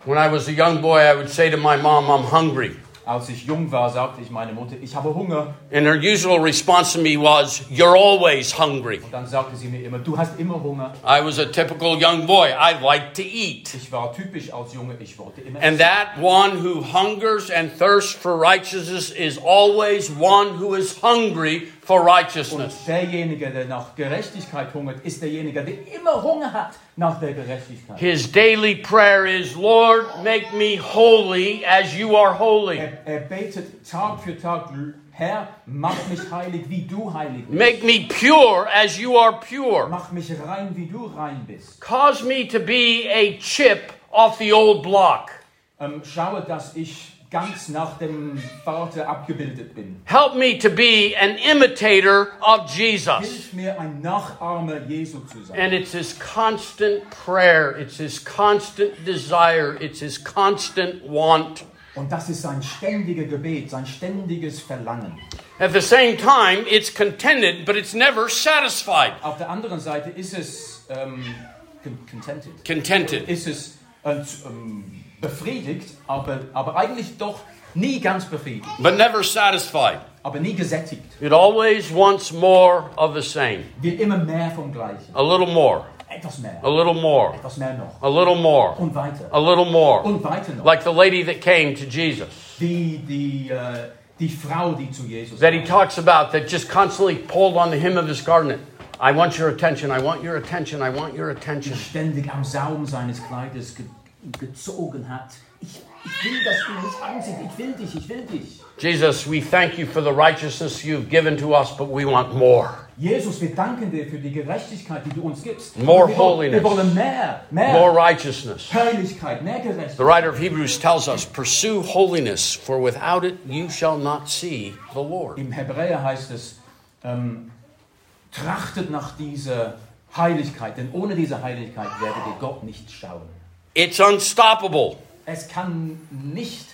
When I was a young boy, I would say to my mom, I'm hungry. Als ich jung war, sagte ich meiner Mutter, ich habe Hunger. And her usual response to me was, You're always hungry. Und dann sagte sie mir immer, du hast immer Hunger. I was a typical young boy. I liked to eat. Ich war typisch als Junge, ich wollte immer And essen. that one who hungers and thirsts for righteousness is always one who is hungry for Und derjenige, der nach Gerechtigkeit hungert, ist derjenige, der immer Hunger hat nach der Gerechtigkeit. His daily prayer is, Lord, make me holy as you are holy. Er, er betet Tag für Tag, Herr, mach mich heilig, wie du heilig bist. Make me pure as you are pure. Mach mich rein, wie du rein bist. Cause me to be a chip off the old block. Ähm, schaue, dass ich ganz nach dem Vater abgebildet bin. Help me to be an imitator of Jesus. Hilf mir, ein Nachahmer Jesu zu sein. And it's his constant prayer, it's his constant desire, it's his constant want Und das ist sein ständiges Gebet, sein ständiges Verlangen. At the same time, it's contented, but it's never satisfied. Auf der anderen Seite ist es ähm, con- contented, Contented. ist es äh, ähm, befriedigt, aber, aber eigentlich doch nie ganz befriedigt, but never satisfied. aber nie gesättigt. It always wants more of the same. Will immer mehr vom Gleichen. A little more, Etwas mehr, a little more, etwas mehr noch. a little more, Und weiter. a little more. Und weiter noch. Like the lady that came to Jesus, Die, die, äh, die Frau, die zu Jesus that he talks about, that just constantly pulled on the hem of his garment. I want your attention, I want your attention, I want your attention. ständig am Saum seines Kleides gezogen hat. Ich, ich will, dass du mich ansiehst. Ich will dich, ich will dich. Jesus, we thank you for the righteousness you've given to us, but we want more. Jesus, wir danken dir für die Gerechtigkeit, die du uns gibst. More wir, holiness. wir wollen mehr, mehr More righteousness. Heiligkeit, mehr The writer of Hebrews tells us, Pursue holiness, for without it you shall not see the Lord. Im Hebräer heißt es, ähm, trachtet nach dieser Heiligkeit, denn ohne diese Heiligkeit werdet ihr Gott nicht schauen. It's unstoppable. Es kann nicht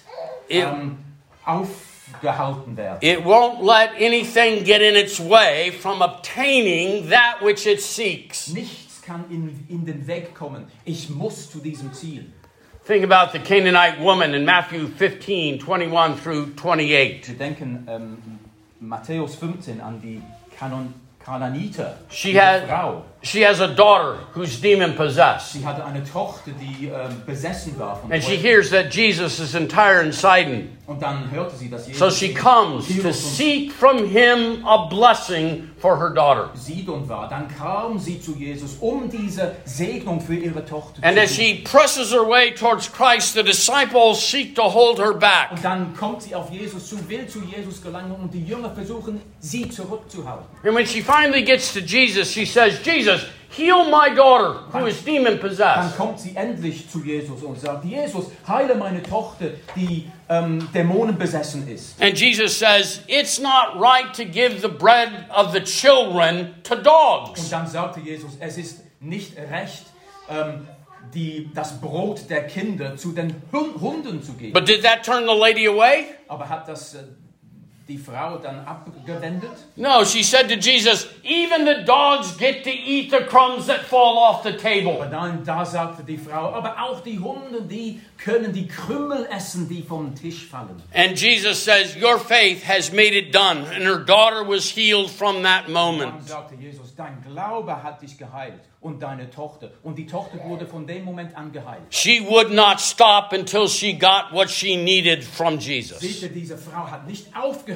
It- ähm, aufgehalten werden. It won't let anything get in its way from obtaining that which it seeks. Nichts kann in, in den Weg kommen. Ich muss zu diesem Ziel. Think about the Canaanite woman in Matthew 15, 21 through 28. Wir denken ähm, Matthäus 15 an die Kanon Kananiter, She had- Frau. She has a daughter who's demon possessed. Sie hatte eine Tochter, die ähm, besessen war von And she hears that Jesus is in Tyre and Sidon. Und dann hörte sie, dass So she comes to seek from him a blessing for her daughter. Sidon war. Dann kam sie zu Jesus, um diese Segnung für ihre Tochter And as she presses her way towards Christ, the disciples seek to hold her back. Und dann kommt sie auf Jesus zu, will zu Jesus gelangen und die Jünger versuchen, sie zurückzuhalten. And when she finally gets to Jesus, she says, Jesus, heal my daughter who is demon Dann possessed. kommt sie endlich zu Jesus und sagt, Jesus, heile meine Tochter, die Um, ähm, Dämonen besessen ist. And Jesus says, It's not right to give the bread of the children to dogs. Und dann sagte Jesus, es ist nicht recht, ähm, die, das Brot der Kinder zu den Hunden zu geben. But did that turn the lady away? Aber hat das äh, die Frau dann abgewendet? No, she said to Jesus, Even the dogs get to eat the crumbs that fall off the Aber table. dann, da sagte die Frau, aber auch die Hunde, die können die Krümel essen, die vom Tisch fallen. And Jesus says, Your faith has made it done. And her daughter was healed from that Dann moment. sagte Jesus, dein Glaube hat dich geheilt und deine Tochter. Und die Tochter wurde von dem Moment an geheilt. She would not stop until she got what she needed from Jesus. Seht ihr, diese Frau hat nicht aufgehört,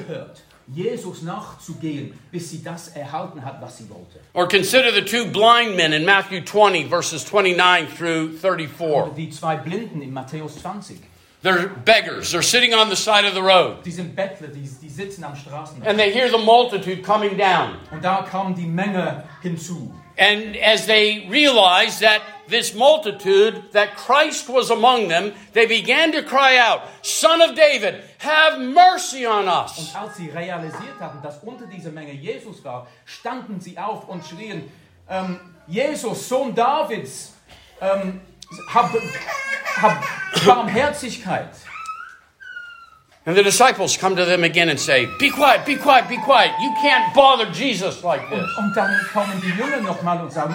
Jesus nachzugehen, bis sie das erhalten hat, was sie wollte. Or consider the two blind men in Matthew 20, verses 29 through 34. Oder die zwei Blinden in Matthäus 20. They're beggars. They're sitting on the side of the road. Die sind Bettler, die, die sitzen am Straßenrand. And they hear the multitude coming down. Und da kam die Menge hinzu. And as they realize that this multitude, that Christ was among them, they began to cry out, Son of David, have mercy on us. Und als sie realisiert hatten, dass unter dieser Menge Jesus war, standen sie auf und schrien, ähm, Jesus, Sohn Davids, ähm, hab, hab Barmherzigkeit. And the disciples come to them again and say, Be quiet, be quiet, be quiet. You can't bother Jesus like this. Und dann kommen die Jünger nochmal und sagen,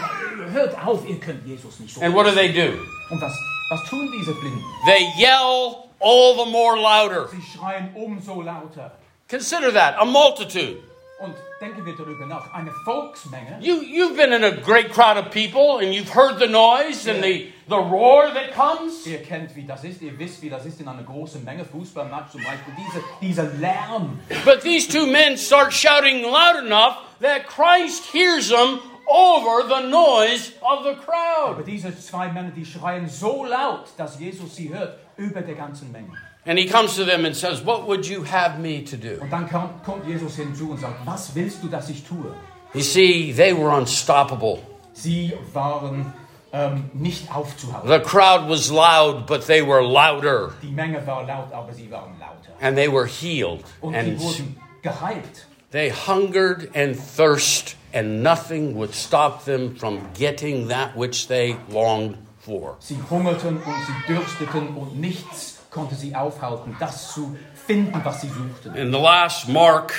hört auf, ihr könnt Jesus nicht so. And what do they do? Und was, was tun diese Blinden? They yell all the more louder. Sie schreien umso lauter. Consider that a multitude. Und denken wir darüber nach, eine Volksmenge, You, you've been in a great crowd of people and you've heard the noise and the, the roar that comes. ihr kennt, wie das ist, ihr wisst, wie das ist in einer großen Menge, Fußballmatch zum Beispiel, diese, dieser Lärm. But these two men start shouting loud enough that Christ hears them over the noise of the crowd. Aber diese zwei Männer, die schreien so laut, dass Jesus sie hört, über der ganzen Menge. And he comes to them and says, What would you have me to do? Und dann kommt, Jesus hinzu und sagt, was willst du, dass ich tue? You see, they were unstoppable. Sie waren ähm, nicht aufzuhalten. The crowd was loud, but they were louder. Die Menge war laut, aber sie waren lauter. And they were healed. Und And wurden geheilt. they hungered and thirst, and nothing would stop them from getting that which they longed for. Sie hungerten und sie dürsteten und nichts konnte sie aufhalten, das zu finden, was sie suchten. And the last mark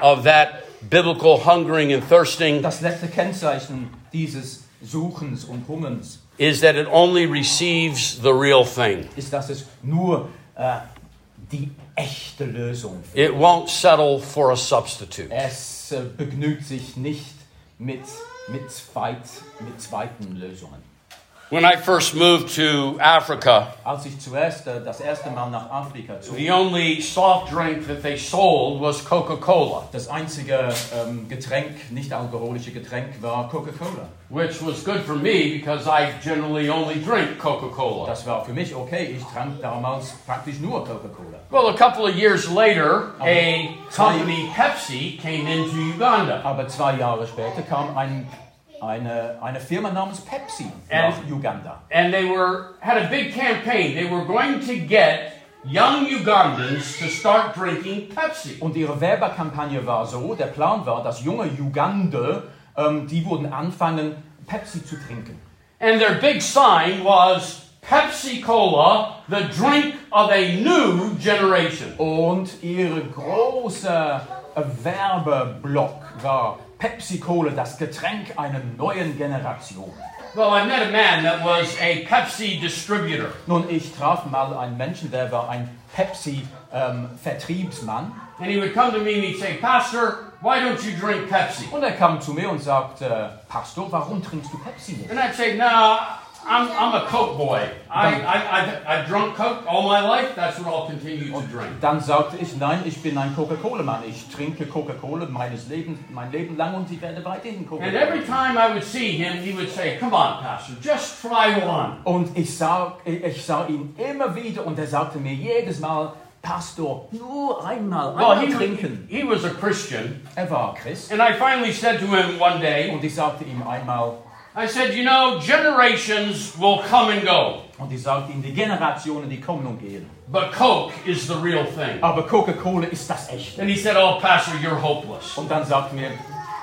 of that biblical hungering and thirsting Das letzte Kennzeichen dieses Suchens und Hungerns is that it only receives the real thing. ist, dass es nur äh, die echte Lösung findet. It won't settle for a substitute. Es äh, begnügt sich nicht mit, mit, zweit, mit zweiten Lösungen. When I first moved to Africa, Als ich zuerst äh, das erste Mal nach Afrika zog, the only soft drink that they sold was Coca Cola, das einzige ähm, Getränk, nicht alkoholische Getränk, war Coca-Cola. which was good for me because I generally only drink Coca Cola. Das war für mich okay. Ich trank damals praktisch nur Coca-Cola. Well, a couple of years later, a company, Pepsi, came into Uganda. Aber zwei Jahre später kam ein, eine, eine Firma namens Pepsi And- nach Uganda. And they were had a big campaign. They were going to get young Ugandans to start drinking Pepsi. Und ihre Werbekampagne war so, der Plan war, dass junge Ugande, ähm, die wurden anfangen, Pepsi zu trinken. And their big sign was Pepsi Cola, the drink of a new generation. Und ihr großer äh, Werbeblock war Pepsi Cola, das Getränk einer neuen Generation. Well, I met a man that was a Pepsi distributor. Nun, ich traf mal einen Menschen, der war ein Pepsi-Vertriebsmann. And he would come to me and he'd say, Pastor, why don't you drink Pepsi? und er kam zu mir und sagte, Pastor, warum trinkst du Pepsi nicht? And I'd say, No, I'm, I'm a Coke boy. I, I, I've, I've drunk Coke all my life. That's what I'll continue to drink. Dann sagte ich, nein, ich bin ein Coca-Cola-Mann. Ich trinke Coca-Cola meines Lebens, mein Leben lang und ich werde weiterhin And Coca-Cola. every time I would see him, he would say, Come on, Pastor, just try one. Und ich sah, ich sah ihn immer wieder und er sagte mir jedes Mal, Pastor, nur einmal, Well, einmal he, trinken. he was a Christian. Er war Christ And I finally said to him one day, und ich sagte ihm einmal, I said, You know, generations will come and go, und ich sagte ihm, die Generationen, die kommen und gehen. but Coke is the real thing. Aber Coca-Cola ist das Echte. And he said, Oh, Pastor, you're hopeless. Und dann sagte mir,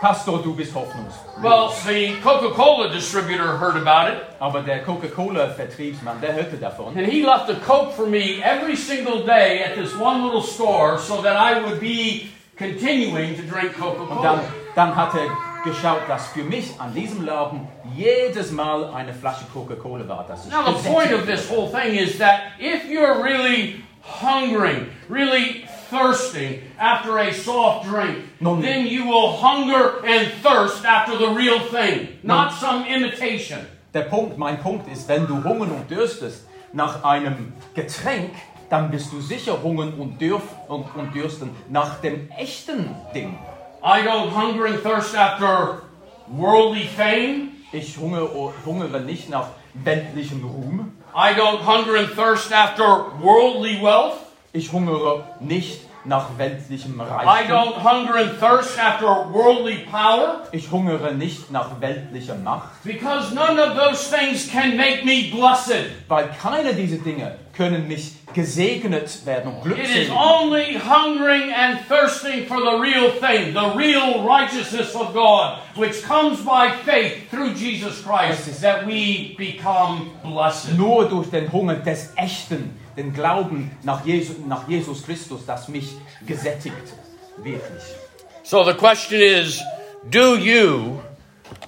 Pastor, du bist hoffnungslos. Well, the Coca Cola distributor heard about it, Aber der Coca-Cola-Vertriebsmann, der hörte davon. and he left a Coke for me every single day at this one little store so that I would be continuing to drink Coca Und dann, dann hat er geschaut, dass für mich an diesem Laden jedes Mal eine Flasche Coca-Cola war. Ich Now, the point of this whole thing is that if you're really hungering, really thirsting after a soft drink, No. then you will hunger and thirst after the real thing, not some imitation. Der Punkt, mein Punkt ist, wenn du hungern und dürstest nach einem Getränk, dann bist du sicher hungern und, dürf, und, und dürsten nach dem echten Ding. I don't hunger and thirst after worldly fame. Ich hungere, oh, hungere nicht nach weltlichem Ruhm. I don't hunger and thirst after worldly wealth. Ich hungere nicht nach weltlichem I Reichtum. don't hunger and thirst after worldly power. Ich hungere nicht nach weltlicher Macht. Because none of those things can make me blessed. Weil keine dieser Dinge können mich gesegnet werden und It is only hungering and thirsting for the real thing, the real righteousness of God, which comes by faith through Jesus Christ, that we become blessed. Nur durch den Hunger des Echten, den Glauben nach Jesus, nach Jesus Christus, das mich gesättigt. Wirklich. So the question is do you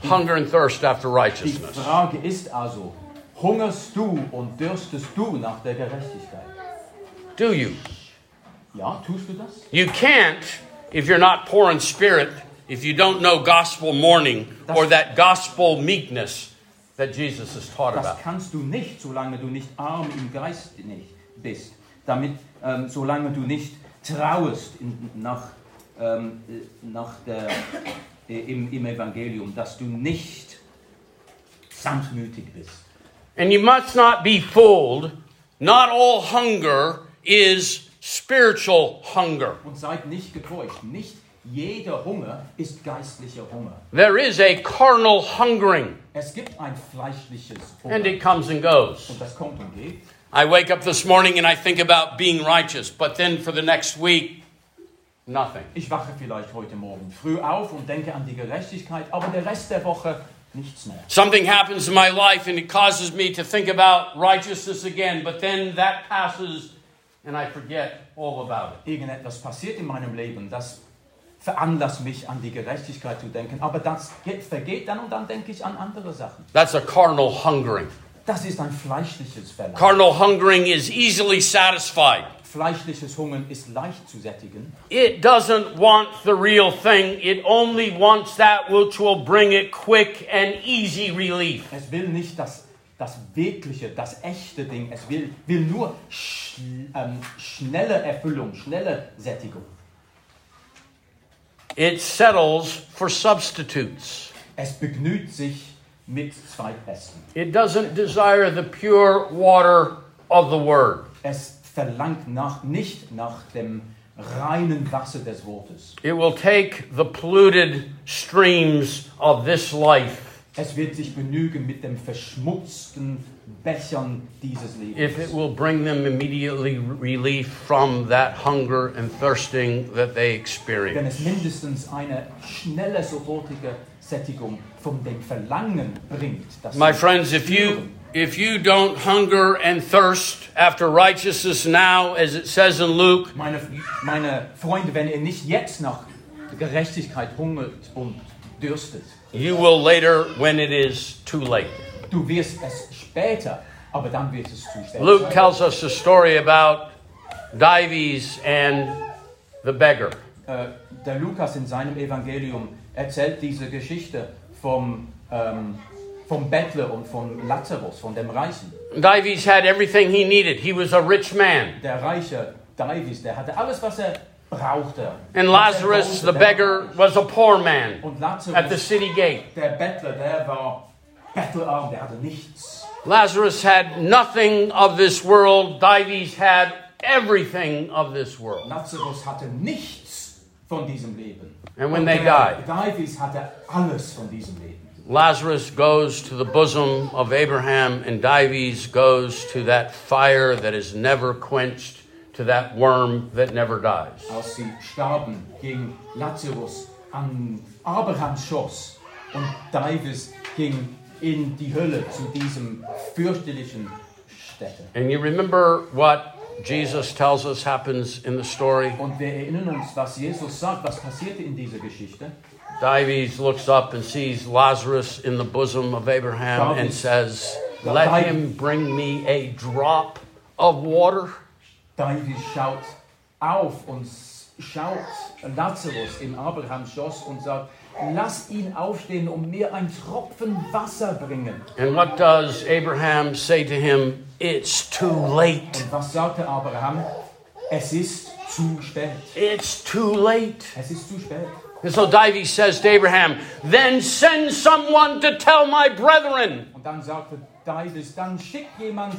hunger and thirst after Die righteousness? Frage ist also, hungerst du und dürstest du nach der Gerechtigkeit? Do you? Ja, tust du das? You can't if you're not poor in spirit, if you don't know gospel mourning or that gospel meekness that Jesus has taught Das about. kannst du nicht, solange du nicht arm im Geist nicht bist. Damit, ähm, solange du nicht trauest in, nach, ähm, äh, nach der, äh, im, im Evangelium, dass du nicht sanftmütig bist. And you must not be fooled. Not all hunger is spiritual hunger. Und seid nicht getäuscht. Nicht jeder Hunger ist geistlicher Hunger. There is a carnal hungering, Es gibt ein fleischliches and Hunger. it comes and goes. Und das kommt und geht. I wake up this morning and I think about being righteous, but then for the next week, nothing. Ich wache vielleicht heute Morgen früh auf und denke an die Gerechtigkeit, aber der Rest der Woche nichts mehr. Something happens in my life and it causes me to think about righteousness again, but then that passes and I forget all about it. Irgendetwas passiert in meinem Leben, das veranlasst mich an die Gerechtigkeit zu denken. Aber das vergeht dann und dann denke ich an andere Sachen. That's a carnal hungering. Das ist ein fleischliches Verlangen. Carnal hungering is easily satisfied. Fleischliches Hungern ist leicht zu sättigen. It doesn't want the real thing. It only wants that which will bring it quick and easy relief. Es will nicht das, das wirkliche, das echte Ding. Es will, will nur sch, ähm, schnelle Erfüllung, schnelle Sättigung. It settles for substitutes. Es begnügt sich mit Zweitbesten. It doesn't desire the pure water of the word. Es verlangt nach, nicht nach dem reinen Wasser des Wortes. It will take the polluted streams of this life Es wird sich genügen mit dem verschmutzten Bechern dieses if it will bring them immediately relief from that hunger and thirsting that they Wenn experience. es mindestens eine schnelle, sofortige Sättigung um von dem Verlangen bringt. Das My friends, if you if you don't hunger and thirst after righteousness now, as it says in Luke, Meine, meine Freunde, wenn ihr nicht jetzt nach Gerechtigkeit hungert und dürstet, you will later when it is too late. du wirst es später, aber dann wird es zu spät Luke tells us a story about Dives and the beggar. Äh, der Lukas in seinem Evangelium erzählt diese Geschichte vom, ähm, vom Bettler und von Lazarus, von dem Reichen. Dives had everything he needed. He was a rich man. Der reiche Davis, der hatte alles, was er brauchte. And Lazarus, the beggar, was a poor man Und at the Lazarus, city gate. der Bettler, der war bettelarm, der hatte nichts. Lazarus had nothing of this world. Dives had everything of this world. Lazarus hatte nichts von diesem Leben. And when Und they der died. Davis hatte alles von diesem Leben. Lazarus goes to the bosom of Abraham, and Dives goes to that fire that is never quenched, to that worm that never dies. Als sie starben, ging Lazarus an Abrahams Schoß und Davis ging in die Hölle zu diesem fürchterlichen Stätte. And you remember what Jesus tells us happens in the story? Und wir erinnern uns, was Jesus sagt, was passierte in dieser Geschichte. Dives looks up and sees Lazarus in the bosom of Abraham and says, Let him bring me a drop of water. Schaut auf und schaut Lazarus in Abrahams Schoß und sagt, lass ihn aufstehen und mir ein Tropfen Wasser bringen. And what does Abraham say to him? It's too late. Und was sagte Abraham? Es ist zu spät. It's too late. Es ist zu spät. And so Dives says to Abraham, Then send someone to tell my brethren. Und dann sagte dann schick jemand,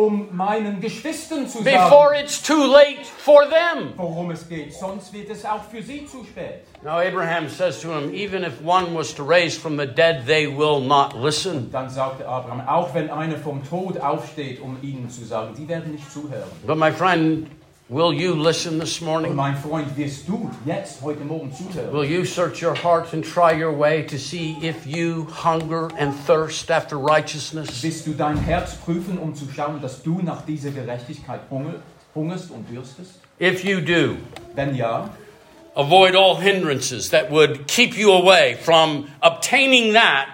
um meinen Geschwistern zu Before sagen, it's too late for them. worum es geht. Sonst wird es auch für sie zu spät. Now Abraham says to him, Even if one was to raise from the dead, they will not listen. Dann sagte Abraham, auch wenn einer vom Tod aufsteht, um ihnen zu sagen, die werden nicht zuhören. But my friend, will you listen this Und morning? mein Freund, wirst du jetzt heute Morgen zuhören? Will you search your heart and try your way to see if you hunger and thirst after righteousness? Willst du dein Herz prüfen, um zu schauen, dass du nach dieser Gerechtigkeit hungerst und dürstest? If you do, Wenn ja, avoid all hindrances that would keep you away from obtaining that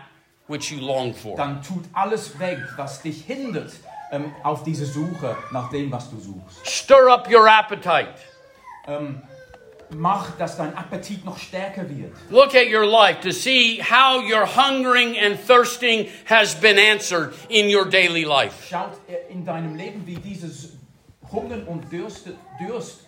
which you long for. dann tut alles weg, was dich hindert ähm, auf diese Suche nach dem, was du suchst. Stir up your appetite. Ähm, mach, dass dein Appetit noch stärker wird. Look at your life to see how your hungering and thirsting has been answered in your daily life. Schaut äh, in deinem Leben, wie dieses Hungern und Durst, Durst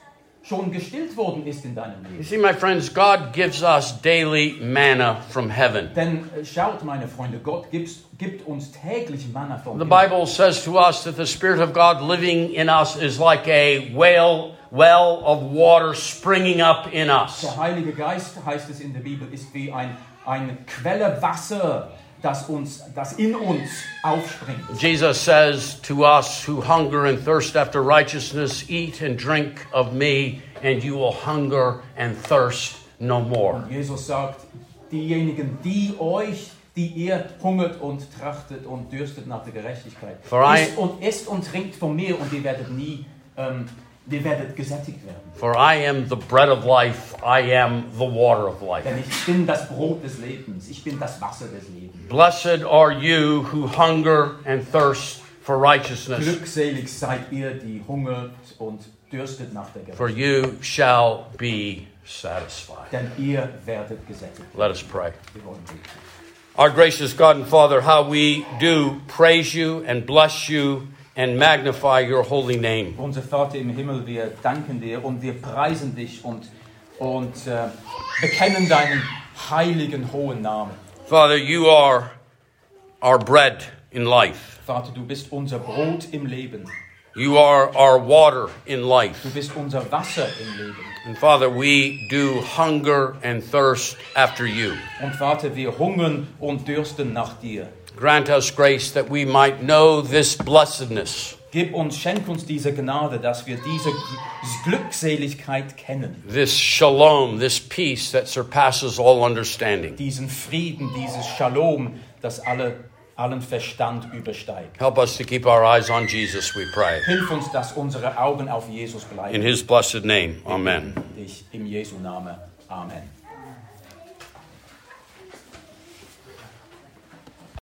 schon gestillt worden ist in deinem You see, my friends, God gives us daily manna from heaven. Denn äh, schaut, meine Freunde, Gott gibt, gibt uns täglich Manna vom The Himmel. Bible says to us that the Spirit of God living in us is like a whale, well of water springing up in us. Der Heilige Geist, heißt es in der Bibel, ist wie ein, eine Quelle Wasser, das, uns, das in uns aufspringt. Jesus says to us who hunger and thirst after righteousness, Eat and drink of me, and you will hunger and thirst no more. Jesus sagt, diejenigen, die euch, die ihr hungert und trachtet und dürstet nach der Gerechtigkeit, For isst und, isst und trinkt von mir und ihr werdet nie ähm, ihr werdet gesättigt werden. For I am the bread of life, I am the water of life. Denn ich bin das Brot des Lebens, ich bin das Wasser des Lebens. Blessed are you who hunger and thirst for righteousness, Glückselig seid ihr, die hungert und dürstet nach der for you shall be satisfied. Denn ihr werdet gesättigt. Let us pray. Wir wollen beten. Our gracious God and Father, how we do praise you and bless you and magnify your holy name. Unser Vater im Himmel, wir danken dir und wir preisen dich und, und äh, bekennen deinen heiligen, hohen Namen. Father, you are our bread in life. Vater, du bist unser Brot im Leben. You are our water in life. Du bist unser Wasser im Leben. And Father, we do hunger and thirst after you. Und Vater, wir hungern und dürsten nach dir. Grant us grace that we might know this blessedness, Gib uns, schenk uns diese Gnade, dass wir diese Glückseligkeit kennen. this shalom, this peace that surpasses all understanding. Diesen Frieden, dieses Shalom, das alle, allen Verstand übersteigt. Help us to keep our eyes on Jesus, we pray. Hilf uns, dass unsere Augen auf Jesus In bleiben. his blessed name, amen. Dich im Jesu Namen. Amen.